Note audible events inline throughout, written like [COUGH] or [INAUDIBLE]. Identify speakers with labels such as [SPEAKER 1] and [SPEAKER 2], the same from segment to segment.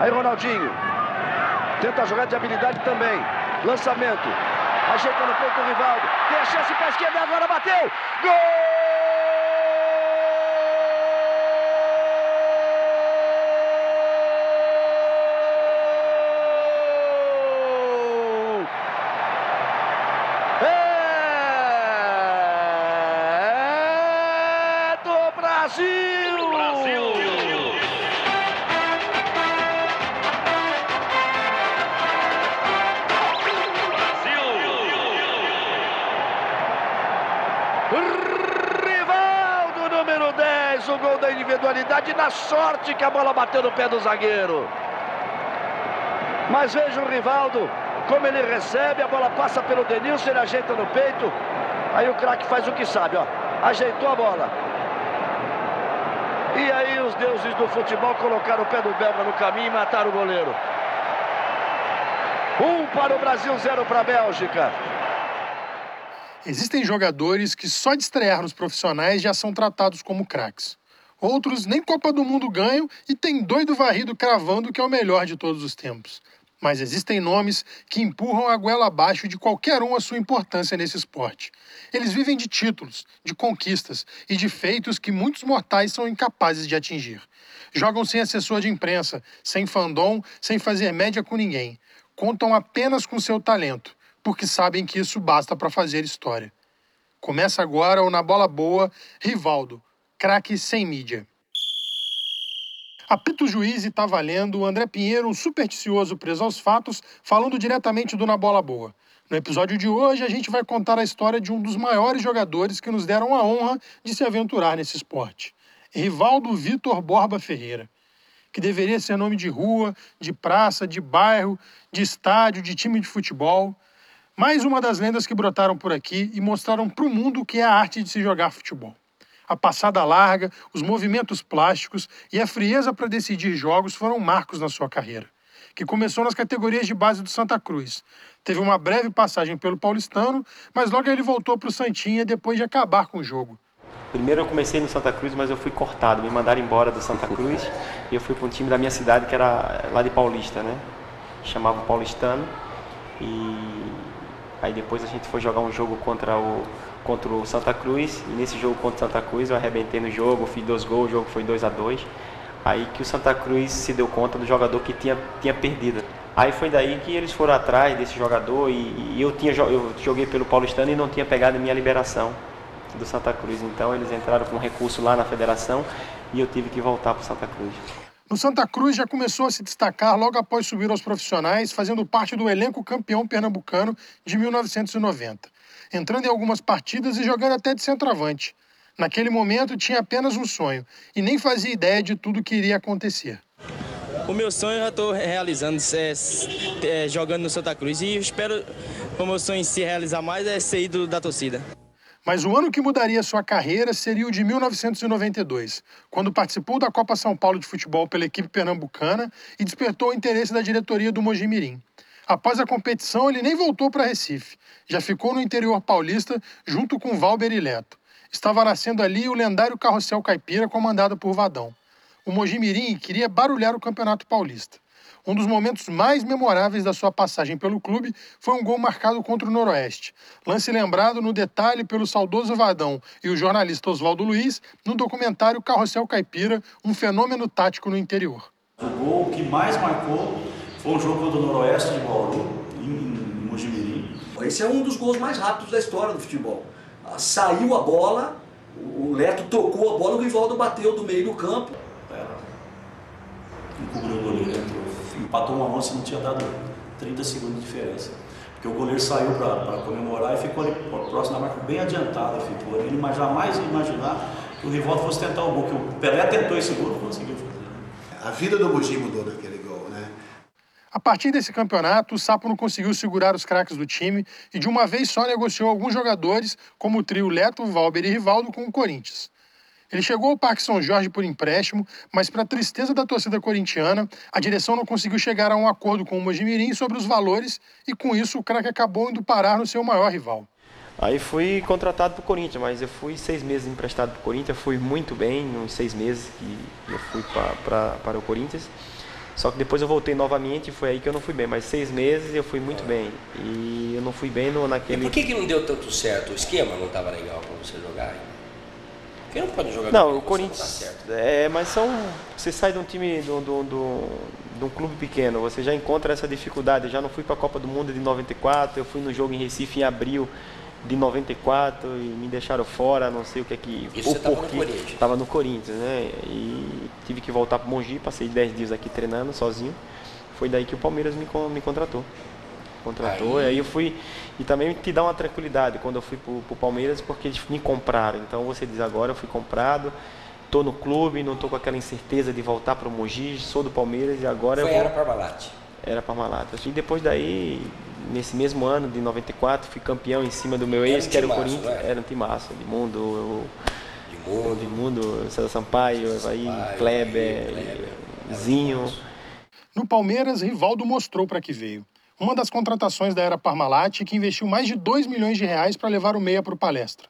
[SPEAKER 1] Aí Ronaldinho. Tenta a jogada de habilidade também. Lançamento. Ajeita no peito o Rivaldo. Tem a chance para a esquerda agora bateu. Gol! Individualidade na sorte que a bola bateu no pé do zagueiro. Mas veja o Rivaldo, como ele recebe, a bola passa pelo Denilson, ele ajeita no peito. Aí o craque faz o que sabe, ó. Ajeitou a bola. E aí os deuses do futebol colocaram o pé do Belga no caminho e mataram o goleiro. Um para o Brasil, zero para a Bélgica.
[SPEAKER 2] Existem jogadores que só de estrear nos profissionais já são tratados como craques. Outros nem Copa do Mundo ganham e tem doido varrido cravando que é o melhor de todos os tempos. Mas existem nomes que empurram a goela abaixo de qualquer um a sua importância nesse esporte. Eles vivem de títulos, de conquistas e de feitos que muitos mortais são incapazes de atingir. Jogam sem assessor de imprensa, sem fandom, sem fazer média com ninguém. Contam apenas com seu talento, porque sabem que isso basta para fazer história. Começa agora o Na Bola Boa, Rivaldo, craque sem mídia. Apito juiz e tá valendo, André Pinheiro, um supersticioso preso aos fatos, falando diretamente do Na Bola Boa. No episódio de hoje, a gente vai contar a história de um dos maiores jogadores que nos deram a honra de se aventurar nesse esporte. Rivaldo Vitor Borba Ferreira, que deveria ser nome de rua, de praça, de bairro, de estádio, de time de futebol. Mais uma das lendas que brotaram por aqui e mostraram para o mundo o que é a arte de se jogar futebol a passada larga, os movimentos plásticos e a frieza para decidir jogos foram marcos na sua carreira, que começou nas categorias de base do Santa Cruz. Teve uma breve passagem pelo Paulistano, mas logo ele voltou para o Santinha depois de acabar com o jogo.
[SPEAKER 3] Primeiro eu comecei no Santa Cruz, mas eu fui cortado, me mandaram embora do Santa Cruz e eu fui para um time da minha cidade que era lá de Paulista, né? Chamava Paulistano e aí depois a gente foi jogar um jogo contra o contra o Santa Cruz. E nesse jogo contra o Santa Cruz eu arrebentei no jogo, fiz dois gols, o jogo foi 2 a 2 Aí que o Santa Cruz se deu conta do jogador que tinha, tinha perdido. Aí foi daí que eles foram atrás desse jogador e, e eu, tinha, eu joguei pelo Paulistano e não tinha pegado minha liberação do Santa Cruz. Então eles entraram com recurso lá na federação e eu tive que voltar para o Santa Cruz.
[SPEAKER 2] No Santa Cruz já começou a se destacar logo após subir aos profissionais, fazendo parte do elenco campeão pernambucano de 1990 entrando em algumas partidas e jogando até de centroavante. Naquele momento tinha apenas um sonho e nem fazia ideia de tudo que iria acontecer.
[SPEAKER 4] O meu sonho eu já estou realizando, é, é, jogando no Santa Cruz e espero o meu sonho se realizar mais é ser ídolo da torcida.
[SPEAKER 2] Mas o ano que mudaria sua carreira seria o de 1992, quando participou da Copa São Paulo de Futebol pela equipe pernambucana e despertou o interesse da diretoria do Mojimirim. Após a competição, ele nem voltou para Recife. Já ficou no interior paulista junto com Valber e Leto. Estava nascendo ali o lendário carrossel caipira comandado por Vadão. O Mojimirim queria barulhar o Campeonato Paulista. Um dos momentos mais memoráveis da sua passagem pelo clube foi um gol marcado contra o Noroeste. Lance lembrado no detalhe pelo saudoso Vadão e o jornalista Oswaldo Luiz no documentário Carrossel Caipira, um fenômeno tático no interior.
[SPEAKER 5] O gol que mais marcou foi um jogo contra o Noroeste de Bauru, em Mojimirim.
[SPEAKER 6] Esse é um dos gols mais rápidos da história do futebol. Ah, saiu a bola, o Leto tocou a bola, o Rivaldo bateu do meio do campo. É.
[SPEAKER 5] Encobriu Empatou uma onça, não tinha dado 30 segundos de diferença. Porque o goleiro saiu para comemorar e ficou ali próximo da marca, bem adiantado. Ficou ali, mas jamais ia imaginar que o Rivaldo fosse tentar o gol. Que o Pelé tentou esse gol, não conseguiu fazer.
[SPEAKER 7] A vida do Mogi mudou naquele
[SPEAKER 2] a partir desse campeonato, o Sapo não conseguiu segurar os craques do time e de uma vez só negociou alguns jogadores, como o trio Leto, Valber e Rivaldo, com o Corinthians. Ele chegou ao Parque São Jorge por empréstimo, mas, para tristeza da torcida corintiana, a direção não conseguiu chegar a um acordo com o Mojimirim sobre os valores e, com isso, o craque acabou indo parar no seu maior rival.
[SPEAKER 3] Aí fui contratado para o Corinthians, mas eu fui seis meses emprestado para o Corinthians, fui muito bem nos seis meses que eu fui pra, pra, para o Corinthians. Só que depois eu voltei novamente e foi aí que eu não fui bem. Mas seis meses eu fui muito bem. E eu não fui bem no, naquele.
[SPEAKER 8] E por que, que não deu tanto certo? O esquema não estava legal para você jogar? Porque não pode jogar
[SPEAKER 3] Não, o Corinthians. É, mas são. Você sai de um time, de um, de, um, de um clube pequeno, você já encontra essa dificuldade. Eu já não fui para a Copa do Mundo de 94, eu fui no jogo em Recife em abril de 94 e me deixaram fora, não sei o que é que.
[SPEAKER 8] Isso você estava no Corinthians?
[SPEAKER 3] Estava no Corinthians, né? E tive que voltar para Mogi, passei 10 dias aqui treinando sozinho. Foi daí que o Palmeiras me, me contratou. Contratou, aí... e aí eu fui. E também te dá uma tranquilidade quando eu fui para o Palmeiras, porque eles me compraram. Então você diz agora, eu fui comprado, estou no clube, não estou com aquela incerteza de voltar para o Mogi, sou do Palmeiras e agora
[SPEAKER 8] Foi,
[SPEAKER 3] eu vou...
[SPEAKER 8] era Parmalat.
[SPEAKER 3] Era Parmalat. E depois daí nesse mesmo ano de 94, fui campeão em cima do meu ex, que era o Corinthians. Era? era um timaço, de mundo, eu,
[SPEAKER 8] de mundo,
[SPEAKER 3] de mundo, César Sampaio, Evaí, Kleber, Kleber, Zinho.
[SPEAKER 2] No Palmeiras, Rivaldo mostrou para que veio. Uma das contratações da era Parmalat que investiu mais de 2 milhões de reais para levar o meia para o palestra.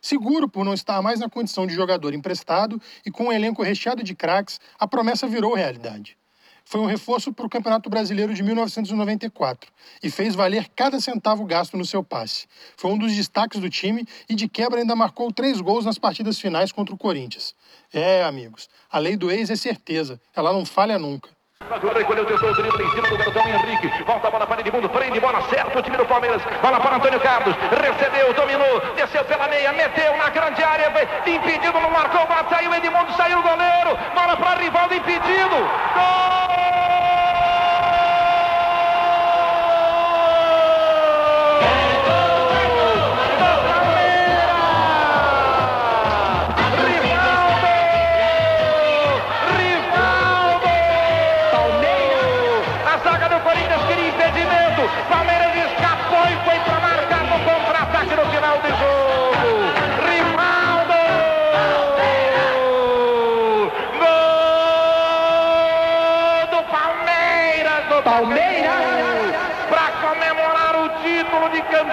[SPEAKER 2] Seguro por não estar mais na condição de jogador emprestado e com um elenco recheado de craques, a promessa virou realidade foi um reforço para o Campeonato Brasileiro de 1994 e fez valer cada centavo gasto no seu passe. Foi um dos destaques do time e, de quebra, ainda marcou três gols nas partidas finais contra o Corinthians. É, amigos, a lei do ex é certeza, ela não falha nunca.
[SPEAKER 9] Recolheu, tentou o drible em cima do garotão Henrique. Volta a bola para Edmundo, prende bola certa o time do Palmeiras. Bola para Antônio Carlos. Recebeu, dominou, desceu pela meia, meteu na grande área. Impedido, não marcou, bola saiu Edmundo, saiu o goleiro. Bola para Rivaldo, impedido. Gol!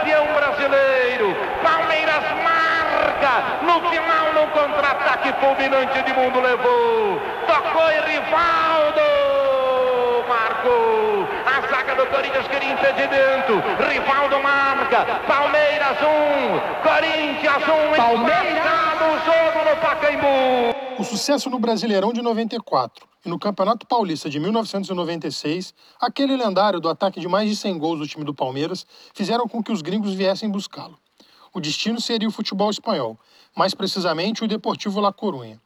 [SPEAKER 9] Campeão brasileiro. Palmeiras marca. No final, no contra-ataque fulminante de mundo levou. Tocou e Rivaldo marcou. A zaga do Corinthians queria impedimento. Rivaldo marca. Palmeiras 1, um, Corinthians 1. Um, Palmeiras no jogo no.
[SPEAKER 2] O sucesso no Brasileirão de 94 e no Campeonato Paulista de 1996, aquele lendário do ataque de mais de 100 gols do time do Palmeiras fizeram com que os gringos viessem buscá-lo. O destino seria o futebol espanhol, mais precisamente o Deportivo La Coruña.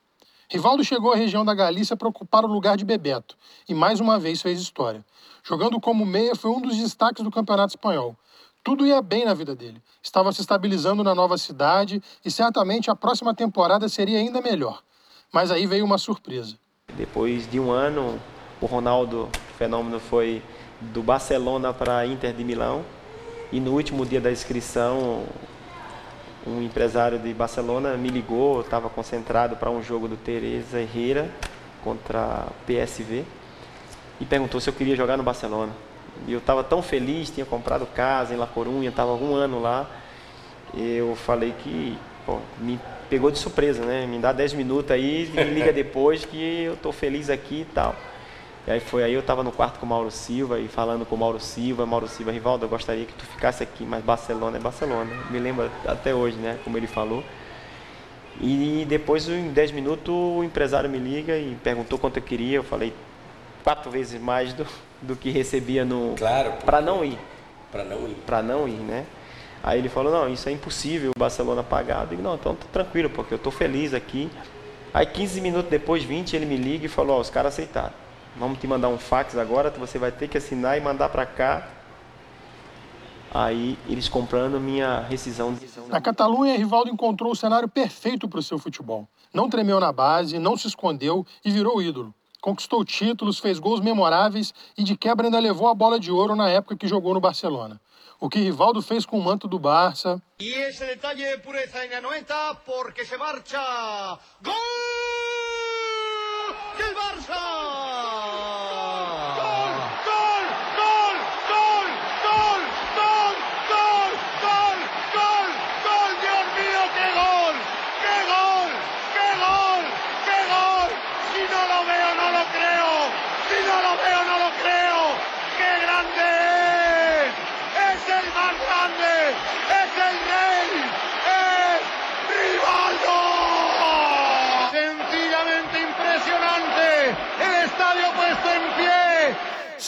[SPEAKER 2] Rivaldo chegou à região da Galícia para ocupar o lugar de Bebeto e mais uma vez fez história. Jogando como meia foi um dos destaques do Campeonato Espanhol. Tudo ia bem na vida dele. Estava se estabilizando na nova cidade e certamente a próxima temporada seria ainda melhor. Mas aí veio uma surpresa.
[SPEAKER 3] Depois de um ano, o Ronaldo Fenômeno foi do Barcelona para Inter de Milão. E no último dia da inscrição, um empresário de Barcelona me ligou, estava concentrado para um jogo do Teresa Herrera contra PSV e perguntou se eu queria jogar no Barcelona. E eu estava tão feliz, tinha comprado casa em La Coruña, estava um ano lá. Eu falei que pô, me pegou de surpresa, né? Me dá 10 minutos aí e me liga depois que eu tô feliz aqui e tal. E aí foi aí eu estava no quarto com o Mauro Silva e falando com o Mauro Silva, Mauro Silva, Rivaldo, eu gostaria que tu ficasse aqui, mas Barcelona é Barcelona. Me lembra até hoje, né, como ele falou. E depois, em 10 minutos, o empresário me liga e perguntou quanto eu queria. Eu falei quatro vezes mais do, do que recebia no.
[SPEAKER 8] Claro.
[SPEAKER 3] Para não ir.
[SPEAKER 8] Para não ir.
[SPEAKER 3] Para não ir, né? Aí ele falou, não, isso é impossível, o Barcelona pagar. Eu digo, não, então tá tranquilo, porque eu estou feliz aqui. Aí 15 minutos depois, 20, ele me liga e falou, ó, os caras aceitaram. Vamos te mandar um fax agora, você vai ter que assinar e mandar para cá. Aí eles comprando minha rescisão.
[SPEAKER 2] Na Catalunha, Rivaldo encontrou o cenário perfeito para o seu futebol. Não tremeu na base, não se escondeu e virou ídolo. Conquistou títulos, fez gols memoráveis e de quebra ainda levou a bola de ouro na época que jogou no Barcelona. O que Rivaldo fez com o manto do Barça.
[SPEAKER 10] E esse detalhe de pureza em 90 porque se marcha. Gol del Barça!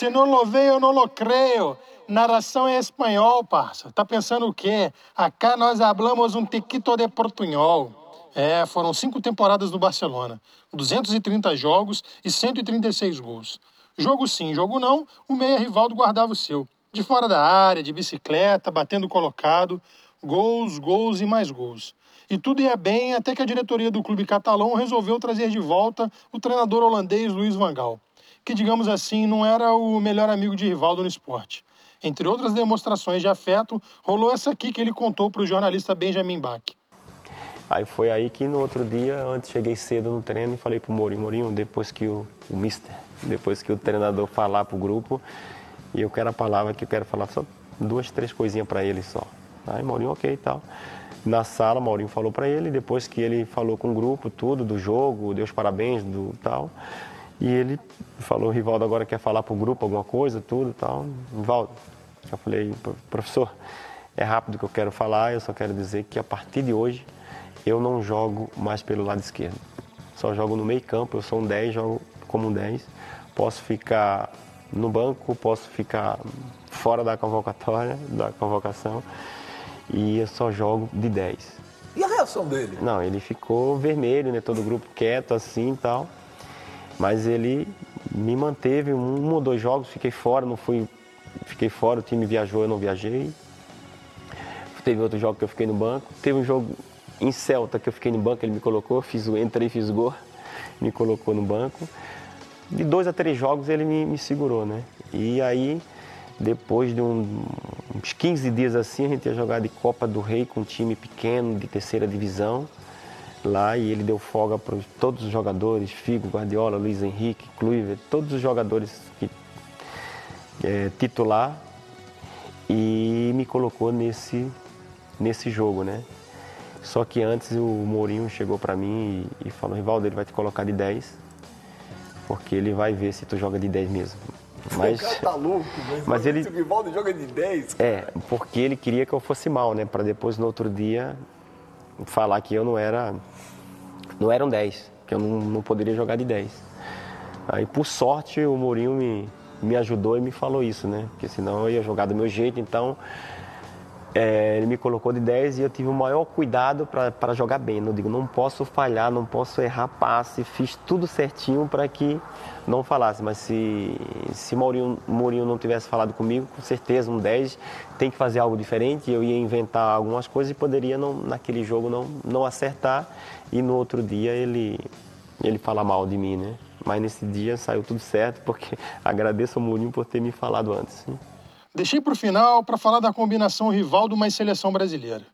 [SPEAKER 2] Se não lo veio, eu não lo creio. Narração é espanhol, parça. Tá pensando o quê? Acá nós hablamos um tiquito de portunhol. É, foram cinco temporadas no Barcelona, 230 jogos e 136 gols. Jogo sim, jogo não, o meia Rivaldo guardava o seu. De fora da área, de bicicleta, batendo colocado, gols, gols e mais gols. E tudo ia bem até que a diretoria do clube catalão resolveu trazer de volta o treinador holandês Luiz Van Gaal, que, digamos assim, não era o melhor amigo de Rivaldo no esporte. Entre outras demonstrações de afeto, rolou essa aqui que ele contou para o jornalista Benjamin Bach.
[SPEAKER 11] Aí foi aí que no outro dia, antes cheguei cedo no treino e falei pro Mourinho, Mourinho, depois que o, o mister, depois que o treinador falar pro grupo, e eu quero a palavra que eu quero falar só duas, três coisinhas para ele só. Aí Mourinho, ok e tal. Na sala, Maurinho falou para ele, depois que ele falou com o grupo, tudo, do jogo, deu os parabéns, do tal. E ele falou, o Rivaldo agora quer falar pro grupo alguma coisa, tudo tal. Rivaldo, eu falei, professor, é rápido que eu quero falar, eu só quero dizer que a partir de hoje eu não jogo mais pelo lado esquerdo. Só jogo no meio campo, eu sou um 10, jogo como um 10. Posso ficar no banco, posso ficar fora da convocatória, [LAUGHS] da convocação, e eu só jogo de 10.
[SPEAKER 12] E a reação dele?
[SPEAKER 11] Não, ele ficou vermelho, né? Todo o grupo quieto assim e tal. Mas ele me manteve um ou dois jogos, fiquei fora, não fui. Fiquei fora, o time viajou, eu não viajei. Teve outro jogo que eu fiquei no banco. Teve um jogo em Celta, que eu fiquei no banco, ele me colocou, fiz o entrei, fiz gol, [LAUGHS] me colocou no banco. De dois a três jogos ele me, me segurou, né? E aí, depois de um, uns 15 dias assim, a gente ia jogar de Copa do Rei com um time pequeno, de terceira divisão, lá, e ele deu folga para todos os jogadores, Figo, Guardiola, Luiz Henrique, Kluivert, todos os jogadores que é, titular, e me colocou nesse, nesse jogo, né? Só que antes o Mourinho chegou para mim e, e, falou, Rivaldo, ele vai te colocar de 10, porque ele vai ver se tu joga de 10 mesmo. [LAUGHS]
[SPEAKER 12] Mas, o cara tá louco, [LAUGHS] mas,
[SPEAKER 11] mas ele...
[SPEAKER 12] o Rivaldo joga de 10.
[SPEAKER 11] Cara. É, porque ele queria que eu fosse mal, né? Para depois, no outro dia, falar que eu não era, não era um 10, que eu não, não poderia jogar de 10. Aí, por sorte, o Mourinho me, me ajudou e me falou isso, né? Porque senão eu ia jogar do meu jeito, então é, ele me colocou de 10 e eu tive o maior cuidado para jogar bem. Não digo, não posso falhar, não posso errar passe, fiz tudo certinho para que não falasse. Mas se, se Mourinho, Mourinho não tivesse falado comigo, com certeza um 10 tem que fazer algo diferente. Eu ia inventar algumas coisas e poderia não, naquele jogo não, não acertar e no outro dia ele, ele falar mal de mim, né? Mas nesse dia saiu tudo certo porque [LAUGHS] agradeço ao Mourinho por ter me falado antes. Né?
[SPEAKER 2] Deixei para o final para falar da combinação Rivaldo mais seleção brasileira.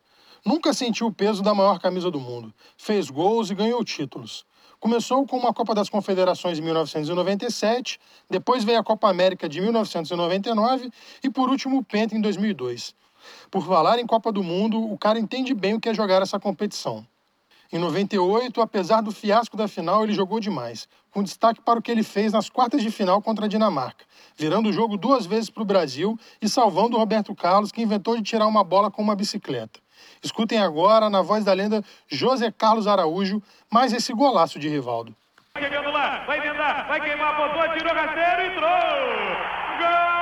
[SPEAKER 2] Nunca sentiu o peso da maior camisa do mundo. Fez gols e ganhou títulos. Começou com uma Copa das Confederações em 1997, depois veio a Copa América de 1999 e por último o Penta em 2002. Por falar em Copa do Mundo, o cara entende bem o que é jogar essa competição. Em 98, apesar do fiasco da final, ele jogou demais, com destaque para o que ele fez nas quartas de final contra a Dinamarca, virando o jogo duas vezes para o Brasil e salvando o Roberto Carlos, que inventou de tirar uma bola com uma bicicleta. Escutem agora, na voz da lenda José Carlos Araújo, mais esse golaço de Rivaldo.
[SPEAKER 9] Vai lá, vai queimar, botou, tirou rasteiro, entrou! Golão,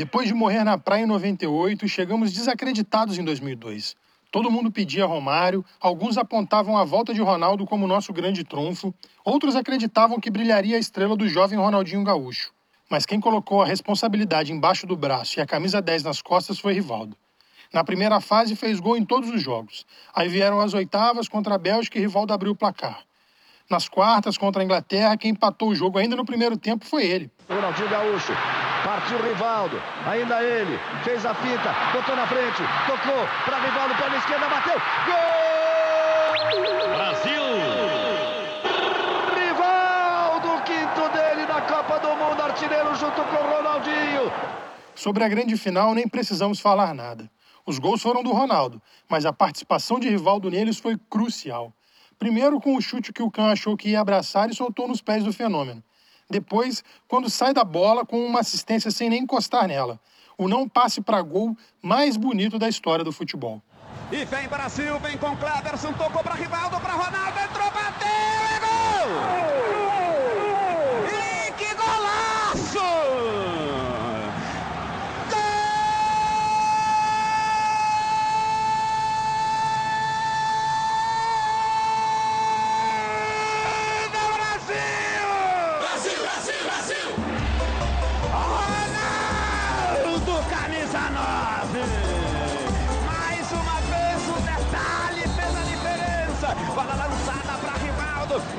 [SPEAKER 2] Depois de morrer na praia em 98, chegamos desacreditados em 2002. Todo mundo pedia Romário, alguns apontavam a volta de Ronaldo como nosso grande trunfo, outros acreditavam que brilharia a estrela do jovem Ronaldinho Gaúcho. Mas quem colocou a responsabilidade embaixo do braço e a camisa 10 nas costas foi Rivaldo. Na primeira fase fez gol em todos os jogos. Aí vieram as oitavas contra a Bélgica e Rivaldo abriu o placar. Nas quartas contra a Inglaterra, quem empatou o jogo ainda no primeiro tempo foi ele.
[SPEAKER 1] Ronaldinho Gaúcho, partiu Rivaldo, ainda ele, fez a fita, botou na frente, tocou para Rivaldo, perna esquerda, bateu, gol!
[SPEAKER 9] Brasil!
[SPEAKER 1] Rivaldo, quinto dele na Copa do Mundo, artilheiro junto com o Ronaldinho.
[SPEAKER 2] Sobre a grande final, nem precisamos falar nada. Os gols foram do Ronaldo, mas a participação de Rivaldo neles foi crucial. Primeiro com o chute que o Can achou que ia abraçar e soltou nos pés do fenômeno. Depois, quando sai da bola com uma assistência sem nem encostar nela. O não passe para gol mais bonito da história do futebol.
[SPEAKER 10] E vem Brasil, vem com Cleverson, tocou para Rivaldo, para Ronaldo, entrou, bateu, é gol!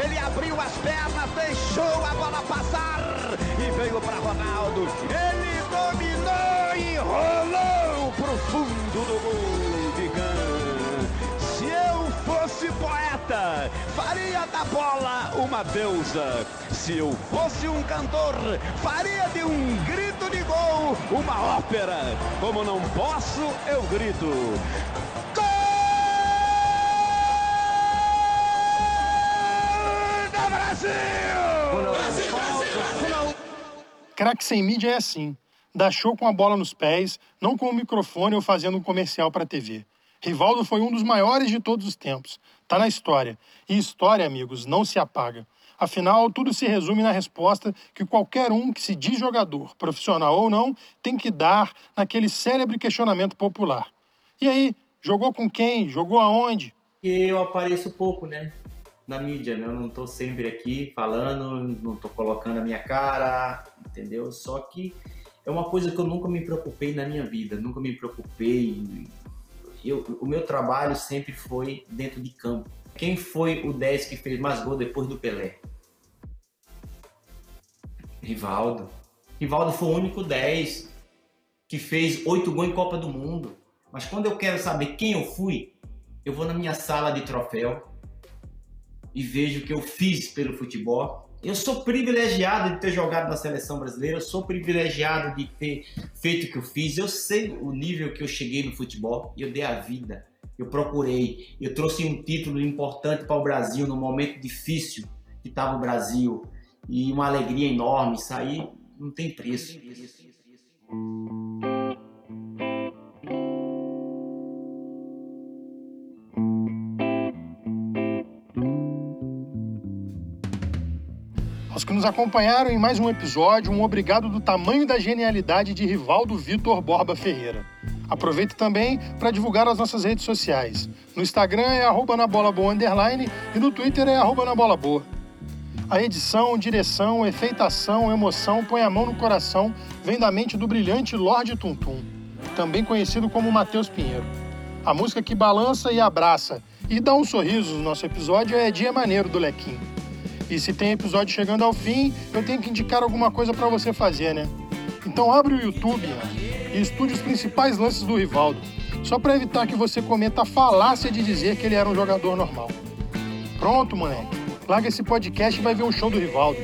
[SPEAKER 10] Ele abriu as pernas, deixou a bola passar e veio para Ronaldo. Ele dominou e rolou pro fundo do gol. Se eu fosse poeta, faria da bola uma deusa. Se eu fosse um cantor, faria de um grito de gol uma ópera. Como não posso, eu grito.
[SPEAKER 2] Craque sem mídia é assim. Dá show com a bola nos pés, não com o microfone ou fazendo um comercial para a TV. Rivaldo foi um dos maiores de todos os tempos. Tá na história. E história, amigos, não se apaga. Afinal, tudo se resume na resposta que qualquer um que se diz jogador, profissional ou não, tem que dar naquele célebre questionamento popular. E aí, jogou com quem? Jogou aonde?
[SPEAKER 13] Eu apareço pouco, né? Na mídia, né? Eu não tô sempre aqui falando, não tô colocando a minha cara, entendeu? Só que é uma coisa que eu nunca me preocupei na minha vida, nunca me preocupei. Eu, o meu trabalho sempre foi dentro de campo. Quem foi o 10 que fez mais gol depois do Pelé? Rivaldo. Rivaldo foi o único 10 que fez oito gols em Copa do Mundo. Mas quando eu quero saber quem eu fui, eu vou na minha sala de troféu, e vejo o que eu fiz pelo futebol. Eu sou privilegiado de ter jogado na seleção brasileira, eu sou privilegiado de ter feito o que eu fiz. Eu sei o nível que eu cheguei no futebol e eu dei a vida. Eu procurei, eu trouxe um título importante para o Brasil no momento difícil que estava o Brasil e uma alegria enorme. Aí não tem preço. Não tem preço.
[SPEAKER 2] Nos acompanharam em mais um episódio, um obrigado do tamanho da genialidade de Rivaldo Vitor Borba Ferreira. Aproveito também para divulgar as nossas redes sociais. No Instagram é arroba e no Twitter é arroba. A edição, direção, efeitação, emoção, põe a mão no coração, vem da mente do brilhante Lorde Tuntum, também conhecido como Matheus Pinheiro. A música que balança e abraça e dá um sorriso no nosso episódio é Dia Maneiro do Lequim. E se tem episódio chegando ao fim, eu tenho que indicar alguma coisa para você fazer, né? Então abre o YouTube e estude os principais lances do Rivaldo, só para evitar que você cometa a falácia de dizer que ele era um jogador normal. Pronto, moleque. Larga esse podcast e vai ver um show do Rivaldo.